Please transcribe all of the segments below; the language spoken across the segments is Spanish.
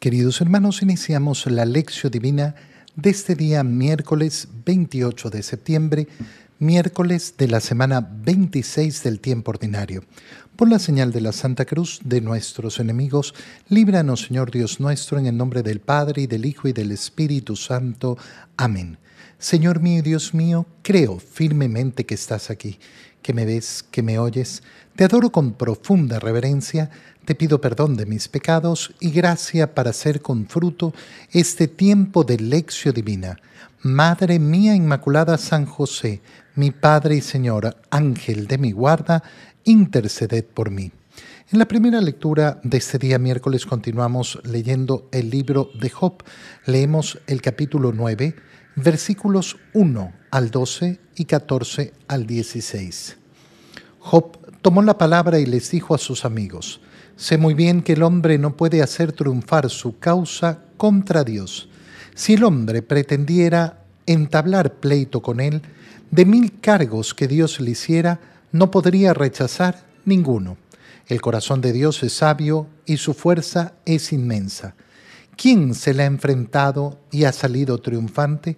Queridos hermanos, iniciamos la lección divina de este día miércoles 28 de septiembre, miércoles de la semana 26 del tiempo ordinario. Por la señal de la Santa Cruz de nuestros enemigos, líbranos Señor Dios nuestro, en el nombre del Padre y del Hijo y del Espíritu Santo. Amén. Señor mío y Dios mío, creo firmemente que estás aquí, que me ves, que me oyes. Te adoro con profunda reverencia te pido perdón de mis pecados y gracia para hacer con fruto este tiempo de lección divina. Madre mía Inmaculada San José, mi Padre y Señor, Ángel de mi guarda, interceded por mí. En la primera lectura de este día miércoles continuamos leyendo el libro de Job. Leemos el capítulo 9, versículos 1 al 12 y 14 al 16. Job tomó la palabra y les dijo a sus amigos, Sé muy bien que el hombre no puede hacer triunfar su causa contra Dios. Si el hombre pretendiera entablar pleito con él, de mil cargos que Dios le hiciera, no podría rechazar ninguno. El corazón de Dios es sabio y su fuerza es inmensa. ¿Quién se le ha enfrentado y ha salido triunfante?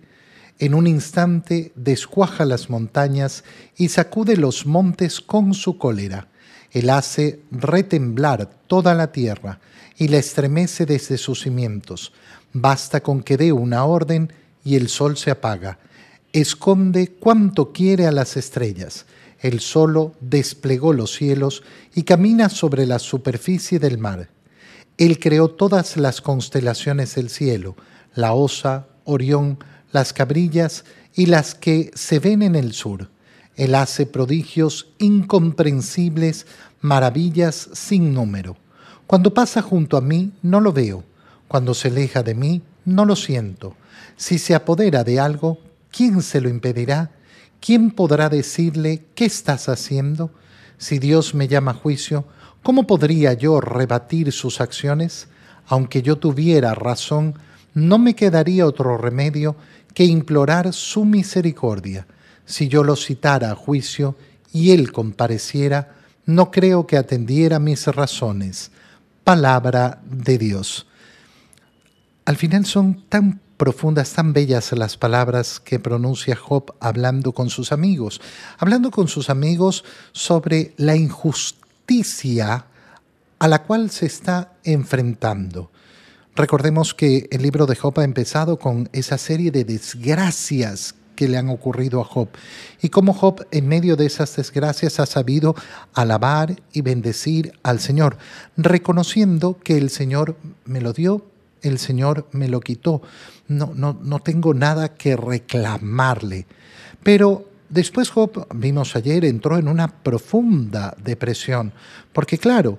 En un instante descuaja las montañas y sacude los montes con su cólera. Él hace retemblar toda la tierra y la estremece desde sus cimientos. Basta con que dé una orden y el sol se apaga. Esconde cuanto quiere a las estrellas. Él solo desplegó los cielos y camina sobre la superficie del mar. Él creó todas las constelaciones del cielo, la osa, Orión, las cabrillas y las que se ven en el sur él hace prodigios incomprensibles, maravillas sin número. Cuando pasa junto a mí, no lo veo. Cuando se aleja de mí, no lo siento. Si se apodera de algo, ¿quién se lo impedirá? ¿Quién podrá decirle qué estás haciendo? Si Dios me llama a juicio, ¿cómo podría yo rebatir sus acciones? Aunque yo tuviera razón, no me quedaría otro remedio que implorar su misericordia si yo lo citara a juicio y él compareciera, no creo que atendiera mis razones. Palabra de Dios. Al final son tan profundas, tan bellas las palabras que pronuncia Job hablando con sus amigos, hablando con sus amigos sobre la injusticia a la cual se está enfrentando. Recordemos que el libro de Job ha empezado con esa serie de desgracias que le han ocurrido a Job. Y cómo Job en medio de esas desgracias ha sabido alabar y bendecir al Señor, reconociendo que el Señor me lo dio, el Señor me lo quitó. No, no, no tengo nada que reclamarle. Pero después Job, vimos ayer, entró en una profunda depresión, porque claro,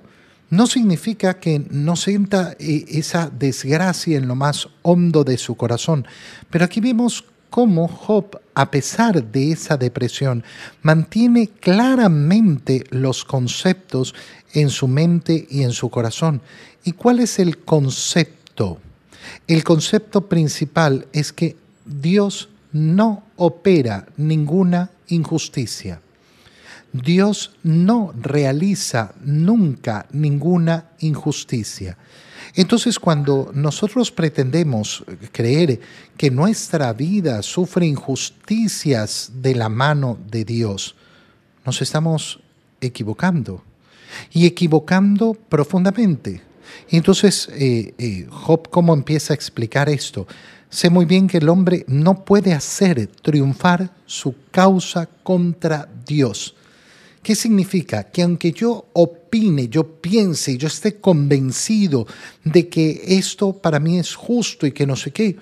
no significa que no sienta eh, esa desgracia en lo más hondo de su corazón, pero aquí vemos cómo Job, a pesar de esa depresión, mantiene claramente los conceptos en su mente y en su corazón. ¿Y cuál es el concepto? El concepto principal es que Dios no opera ninguna injusticia. Dios no realiza nunca ninguna injusticia. Entonces, cuando nosotros pretendemos creer que nuestra vida sufre injusticias de la mano de Dios, nos estamos equivocando y equivocando profundamente. entonces, eh, eh, Job, ¿cómo empieza a explicar esto? Sé muy bien que el hombre no puede hacer triunfar su causa contra Dios. ¿Qué significa? Que aunque yo opine, yo piense, yo esté convencido de que esto para mí es justo y que no sé qué,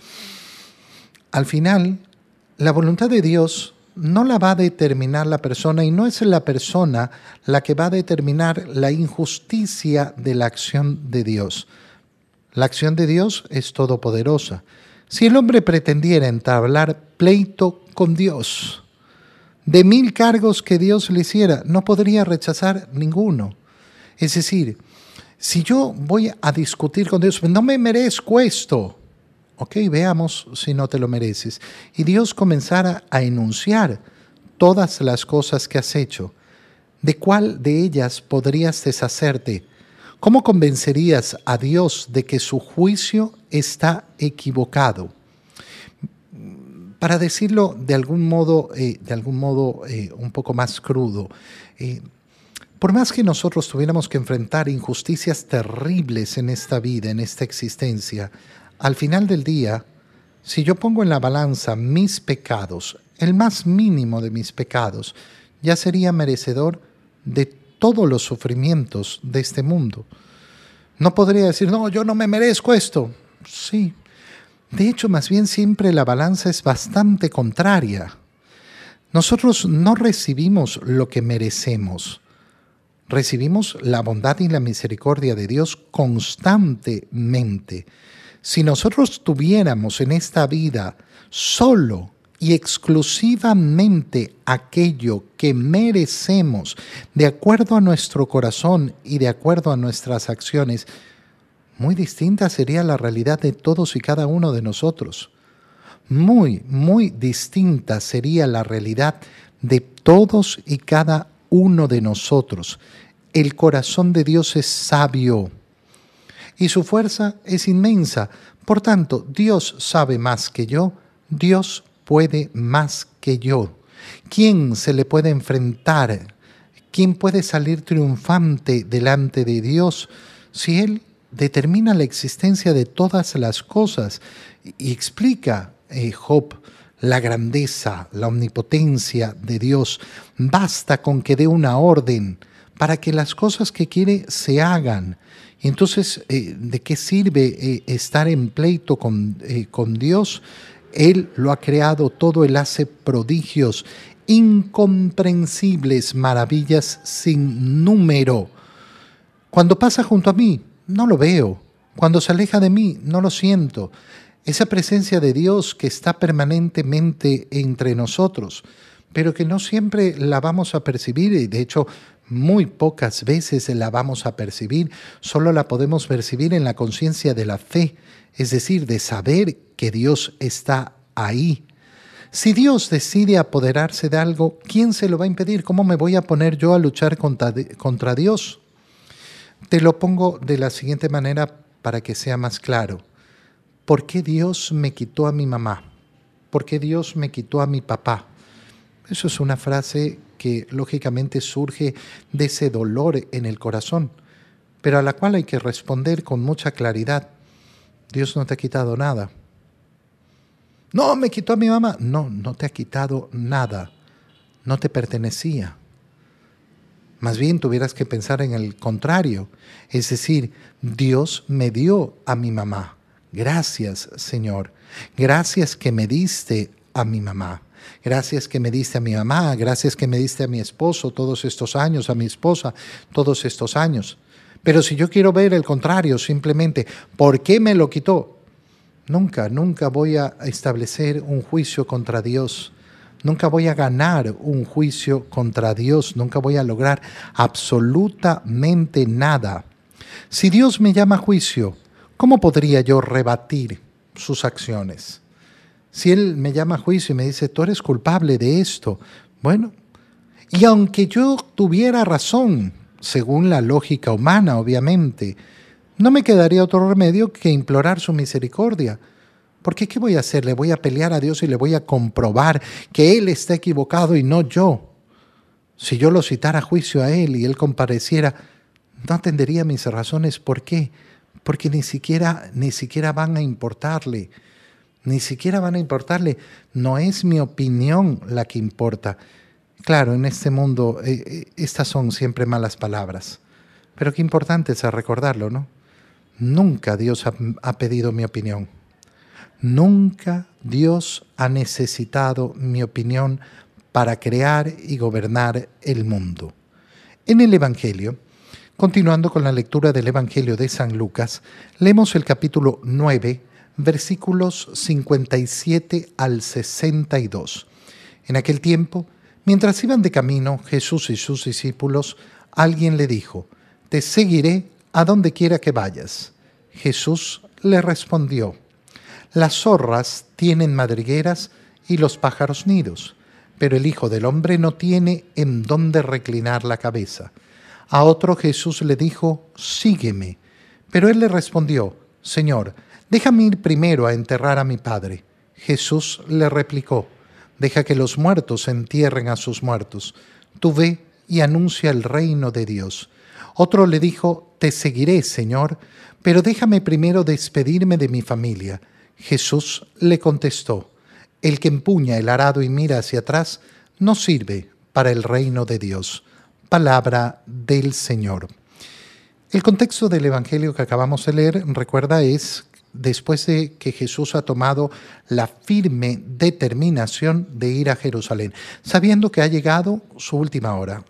al final la voluntad de Dios no la va a determinar la persona y no es la persona la que va a determinar la injusticia de la acción de Dios. La acción de Dios es todopoderosa. Si el hombre pretendiera entablar pleito con Dios, de mil cargos que Dios le hiciera, no podría rechazar ninguno. Es decir, si yo voy a discutir con Dios, no me merezco esto. Ok, veamos si no te lo mereces. Y Dios comenzara a enunciar todas las cosas que has hecho. ¿De cuál de ellas podrías deshacerte? ¿Cómo convencerías a Dios de que su juicio está equivocado? Para decirlo de algún modo, eh, de algún modo eh, un poco más crudo, eh, por más que nosotros tuviéramos que enfrentar injusticias terribles en esta vida, en esta existencia, al final del día, si yo pongo en la balanza mis pecados, el más mínimo de mis pecados, ya sería merecedor de todos los sufrimientos de este mundo. No podría decir, no, yo no me merezco esto. Sí. De hecho, más bien siempre la balanza es bastante contraria. Nosotros no recibimos lo que merecemos. Recibimos la bondad y la misericordia de Dios constantemente. Si nosotros tuviéramos en esta vida solo y exclusivamente aquello que merecemos de acuerdo a nuestro corazón y de acuerdo a nuestras acciones, muy distinta sería la realidad de todos y cada uno de nosotros. Muy, muy distinta sería la realidad de todos y cada uno de nosotros. El corazón de Dios es sabio y su fuerza es inmensa. Por tanto, Dios sabe más que yo, Dios puede más que yo? ¿Quién se le puede enfrentar? ¿Quién puede salir triunfante delante de Dios si Él determina la existencia de todas las cosas y explica eh, Job la grandeza, la omnipotencia de Dios? Basta con que dé una orden para que las cosas que quiere se hagan. entonces, eh, ¿de qué sirve eh, estar en pleito con, con Dios? Él lo ha creado todo, Él hace prodigios, incomprensibles, maravillas sin número. Cuando pasa junto a mí, no lo veo. Cuando se aleja de mí, no lo siento. Esa presencia de Dios que está permanentemente entre nosotros, pero que no siempre la vamos a percibir y de hecho muy pocas veces la vamos a percibir, solo la podemos percibir en la conciencia de la fe, es decir, de saber que Dios está ahí. Si Dios decide apoderarse de algo, ¿quién se lo va a impedir? ¿Cómo me voy a poner yo a luchar contra, contra Dios? Te lo pongo de la siguiente manera para que sea más claro. ¿Por qué Dios me quitó a mi mamá? ¿Por qué Dios me quitó a mi papá? Eso es una frase que lógicamente surge de ese dolor en el corazón, pero a la cual hay que responder con mucha claridad. Dios no te ha quitado nada. No, me quitó a mi mamá. No, no te ha quitado nada. No te pertenecía. Más bien tuvieras que pensar en el contrario. Es decir, Dios me dio a mi mamá. Gracias, Señor. Gracias que me diste a mi mamá. Gracias que me diste a mi mamá. Gracias que me diste a mi esposo todos estos años, a mi esposa todos estos años. Pero si yo quiero ver el contrario, simplemente, ¿por qué me lo quitó? Nunca, nunca voy a establecer un juicio contra Dios. Nunca voy a ganar un juicio contra Dios. Nunca voy a lograr absolutamente nada. Si Dios me llama a juicio, ¿cómo podría yo rebatir sus acciones? Si Él me llama a juicio y me dice, tú eres culpable de esto, bueno, y aunque yo tuviera razón, según la lógica humana, obviamente, no me quedaría otro remedio que implorar su misericordia. Porque ¿qué voy a hacer? Le voy a pelear a Dios y le voy a comprobar que Él está equivocado y no yo. Si yo lo citara a juicio a Él y Él compareciera, no atendería mis razones. ¿Por qué? Porque ni siquiera, ni siquiera van a importarle. Ni siquiera van a importarle. No es mi opinión la que importa. Claro, en este mundo eh, eh, estas son siempre malas palabras. Pero qué importante es recordarlo, ¿no? Nunca Dios ha, pedido mi opinión. Nunca Dios ha necesitado mi opinión para crear y gobernar el mundo. En el Evangelio, continuando con la lectura del Evangelio de San Lucas, leemos el capítulo 9, versículos 57 al 62. En aquel tiempo, mientras iban de camino Jesús y sus discípulos, alguien le dijo, Te seguiré a donde quiera que vayas. Jesús le respondió, las zorras tienen madrigueras y los pájaros nidos, pero el Hijo del Hombre no tiene en dónde reclinar la cabeza. A otro Jesús le dijo, sígueme. Pero él le respondió, Señor, déjame ir primero a enterrar a mi padre. Jesús le replicó, deja que los muertos entierren a sus muertos. Tú ve y anuncia el reino de Dios. Otro le dijo, Te seguiré, Señor, pero déjame primero despedirme de mi familia. Jesús le contestó, El que empuña el arado y mira hacia atrás, no sirve para el reino de Dios. Palabra del Señor. El contexto del Evangelio que acabamos de leer, recuerda, es después de que Jesús ha tomado la firme determinación de ir a Jerusalén, sabiendo que ha llegado su última hora,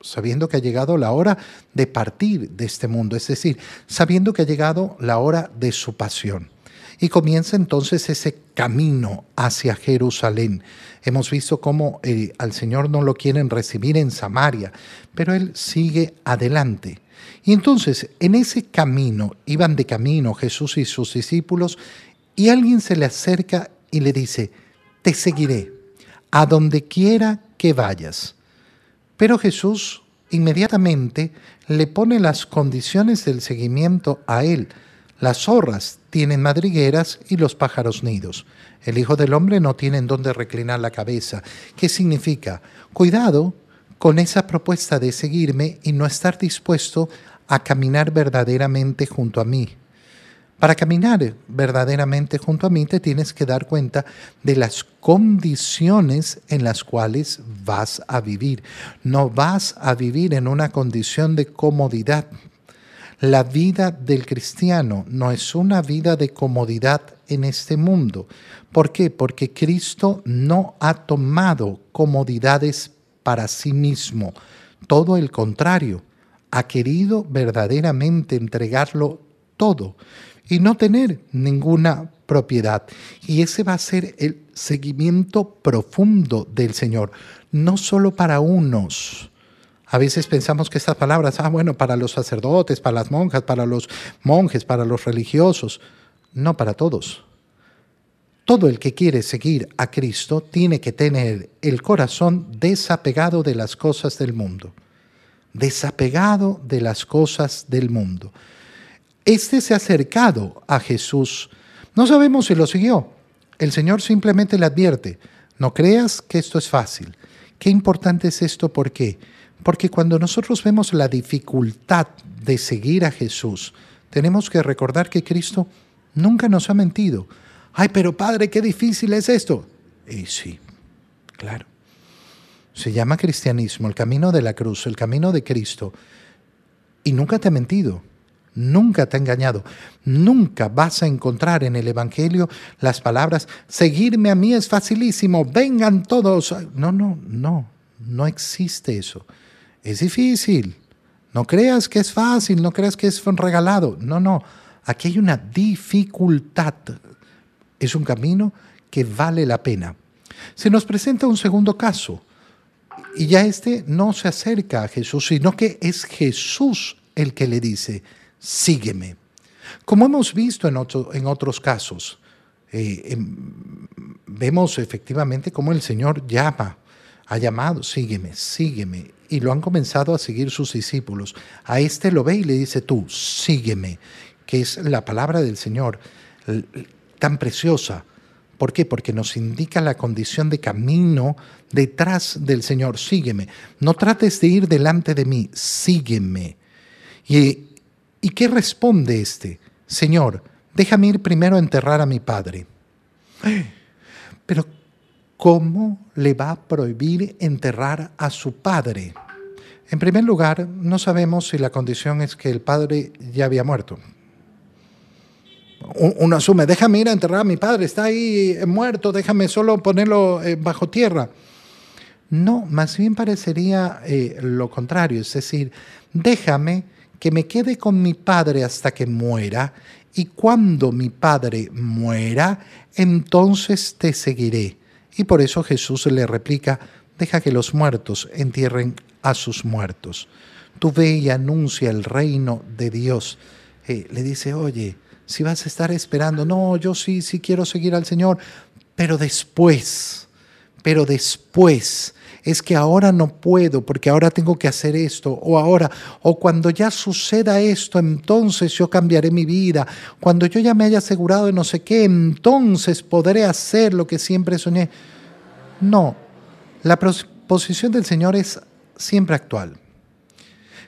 sabiendo que ha llegado la hora de partir de este mundo, es decir, sabiendo que ha llegado la hora de su pasión. Y comienza entonces ese camino hacia Jerusalén. Hemos visto cómo eh, al Señor no lo quieren recibir en Samaria, pero Él sigue adelante. Y entonces, en ese camino, iban de camino Jesús y sus discípulos, y alguien se le acerca y le dice, te seguiré, a donde quiera que vayas. Pero Jesús inmediatamente le pone las condiciones del seguimiento a él. Las zorras tienen madrigueras y los pájaros nidos. El Hijo del Hombre no tiene en dónde reclinar la cabeza. ¿Qué significa? Cuidado con esa propuesta de seguirme y no estar dispuesto a caminar verdaderamente junto a mí. Para caminar verdaderamente junto a mí te tienes que dar cuenta de las condiciones en las cuales vas a vivir. No vas a vivir en una condición de comodidad. La vida del cristiano no es una vida de comodidad en este mundo. ¿Por qué? Porque Cristo no ha tomado comodidades para sí mismo. Todo el contrario ha querido verdaderamente entregarlo todo y no tener ninguna propiedad. Y ese va a ser el seguimiento profundo del Señor, no solo para unos. A veces pensamos que estas palabras, ah, bueno, para los sacerdotes, para las monjas, para los monjes, para los religiosos, no para todos. Todo el que quiere seguir a Cristo tiene que tener el corazón desapegado de las cosas del mundo desapegado de las cosas del mundo. Este se ha acercado a Jesús. No sabemos si lo siguió. El Señor simplemente le advierte, no creas que esto es fácil. Qué importante es esto, ¿por qué? Porque cuando nosotros vemos la dificultad de seguir a Jesús, tenemos que recordar que Cristo nunca nos ha mentido. Ay, pero Padre, qué difícil es esto. Y sí, claro. Se llama cristianismo, el camino de la cruz, el camino de Cristo. Y nunca te ha mentido, nunca te ha engañado. Nunca vas a encontrar en el Evangelio las palabras, seguirme a mí es facilísimo, vengan todos. No, no, no, no existe eso. Es difícil. No creas que es fácil, no creas que es regalado. No, no. Aquí hay una dificultad. Es un camino que vale la pena. Se nos presenta un segundo caso y ya este no se acerca a Jesús, sino que es Jesús el que le dice, sígueme. Como hemos visto en, en otros casos, eh, em, vemos efectivamente cómo el Señor llama, ha llamado, sígueme, sígueme, y lo han comenzado a seguir sus discípulos. A este lo ve y le dice, tú, sígueme, que es la palabra del Señor tan preciosa ¿Por qué? Porque nos indica la condición de camino detrás del Señor. Sígueme. No trates de ir delante de mí, sígueme. ¿Y, ¿y qué responde este? Señor, déjame ir primero a enterrar a mi padre. Pero, ¿cómo le va a prohibir enterrar a su padre? En primer lugar, no sabemos si la condición es que el padre ya había muerto uno asume, déjame ir a enterrar a mi padre, está ahí eh, muerto, déjame solo ponerlo eh, bajo tierra. No, más bien parecería eh, lo contrario, es decir, déjame que me quede con mi padre hasta que muera y cuando mi padre muera, entonces te seguiré. Y por eso Jesús le replica, deja que los muertos entierren a sus muertos. Tú ve y anuncia el reino de Dios. le dice, oye, si vas a estar esperando, no, yo sí, sí quiero seguir al Señor, pero después, pero después es que ahora no puedo porque ahora tengo que hacer esto, o ahora, o cuando ya suceda esto, entonces yo cambiaré mi vida, cuando yo ya me haya asegurado de no sé qué, entonces podré hacer lo que siempre soñé. No, la posición del Señor es siempre actual.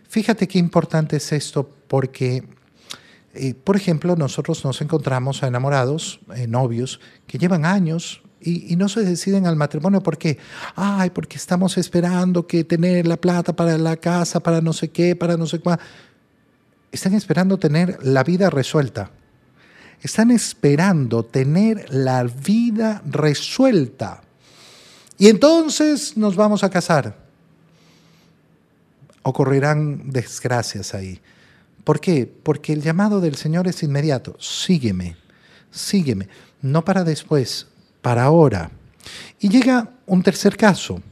Fíjate qué importante es esto porque, eh, por ejemplo, nosotros nos encontramos a enamorados, eh, novios, que llevan años y, no se deciden al matrimonio porque, ay, porque estamos esperando que tener la plata para la casa, para no sé qué, para no sé cuál. Están esperando tener la vida resuelta. Están esperando tener la vida resuelta. Y entonces nos vamos a casar. Ocurrirán desgracias ahí. ¿Por qué? Porque el llamado del Señor es inmediato. Sígueme, sígueme. No para después, para ahora. Y llega un tercer caso.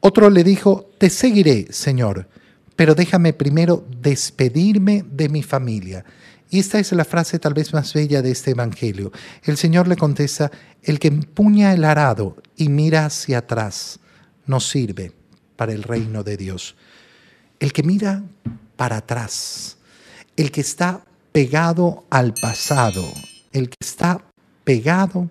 Otro le dijo, te seguiré, Señor, pero déjame primero despedirme de mi familia. Y esta es la frase tal vez más bella de este Evangelio. El Señor le contesta, el que empuña el arado y mira hacia atrás no sirve para el reino de Dios. El que mira para atrás, el que está pegado al pasado, el que está pegado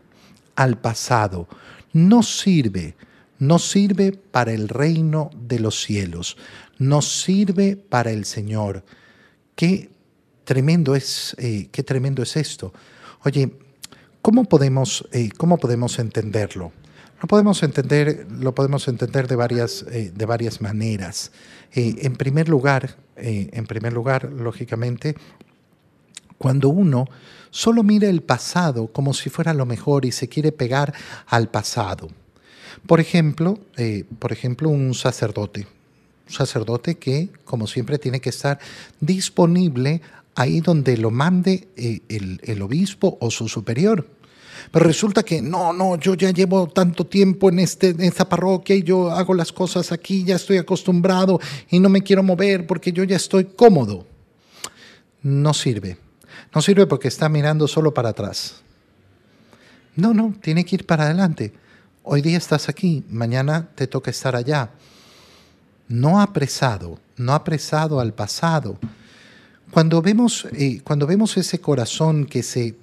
al pasado. No sirve, no sirve para el reino de los cielos, no sirve para el Señor. Qué tremendo es, eh, qué tremendo es esto. Oye, ¿cómo podemos, eh, cómo podemos entenderlo? Lo podemos entender, lo podemos entender de varias, eh, de varias maneras. en primer lugar, en primer lugar, lógicamente, cuando uno solo mira el pasado como si fuera lo mejor y se quiere pegar al pasado. Por ejemplo, eh, por ejemplo, un sacerdote. Un sacerdote que, como siempre, tiene que estar disponible ahí donde lo mande eh, el, obispo o su superior. Pero resulta que no, no, yo ya llevo tanto tiempo en, este, en esta parroquia y yo hago las cosas aquí, ya estoy acostumbrado y no me quiero mover porque yo ya estoy cómodo. No sirve. No sirve porque está mirando solo para atrás. No, no, tiene que ir para adelante. Hoy día estás aquí, mañana te toca estar allá. No apresado, no apresado al pasado. Cuando vemos, eh, cuando vemos ese corazón que se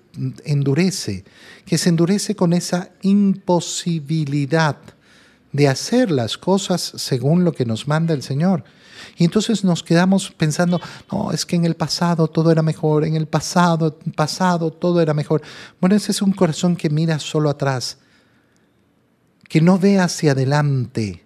endurece, que se endurece con esa imposibilidad de hacer las cosas según lo que nos manda el Señor, y entonces nos quedamos pensando, no, es que en el pasado todo era mejor, en el pasado, pasado todo era mejor. Bueno, ese es un corazón que mira solo atrás, que no ve hacia adelante.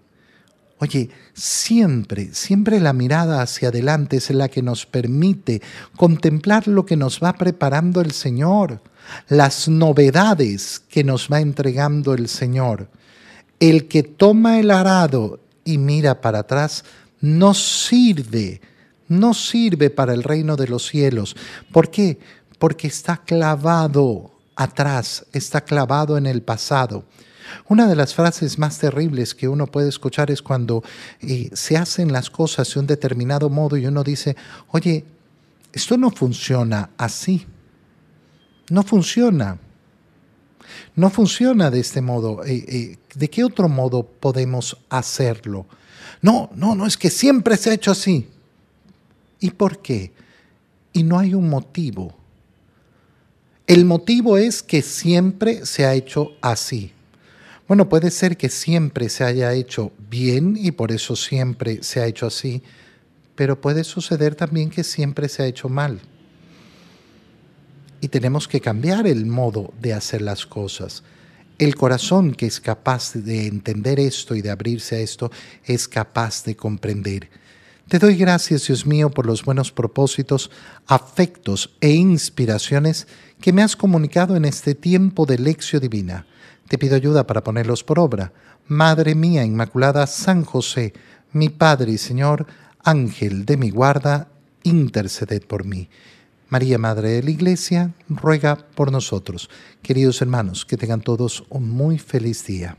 Oye, siempre, siempre la mirada hacia adelante es la que nos permite contemplar lo que nos va preparando el Señor, las novedades que nos va entregando el Señor. El que toma el arado y mira para atrás no sirve, no sirve para el reino de los cielos. ¿Por qué? Porque está clavado atrás, está clavado en el pasado. Una de las frases más terribles que uno puede escuchar es cuando eh, se hacen las cosas de un determinado modo y uno dice, oye, esto no funciona así. No funciona. No funciona de este modo. Eh, eh, ¿De qué otro modo podemos hacerlo? No, no, no, es que siempre se ha hecho así. ¿Y por qué? Y no hay un motivo. El motivo es que siempre se ha hecho así. Bueno, puede ser que siempre se haya hecho bien y por eso siempre se ha hecho así, pero puede suceder también que siempre se ha hecho mal. Y tenemos que cambiar el modo de hacer las cosas. El corazón que es capaz de entender esto y de abrirse a esto es capaz de comprender. Te doy gracias, Dios mío, por los buenos propósitos, afectos e inspiraciones que me has comunicado en este tiempo de lección divina. Te pido ayuda para ponerlos por obra. Madre mía Inmaculada, San José, mi Padre y Señor, Ángel de mi guarda, interceded por mí. María, Madre de la Iglesia, ruega por nosotros. Queridos hermanos, que tengan todos un muy feliz día.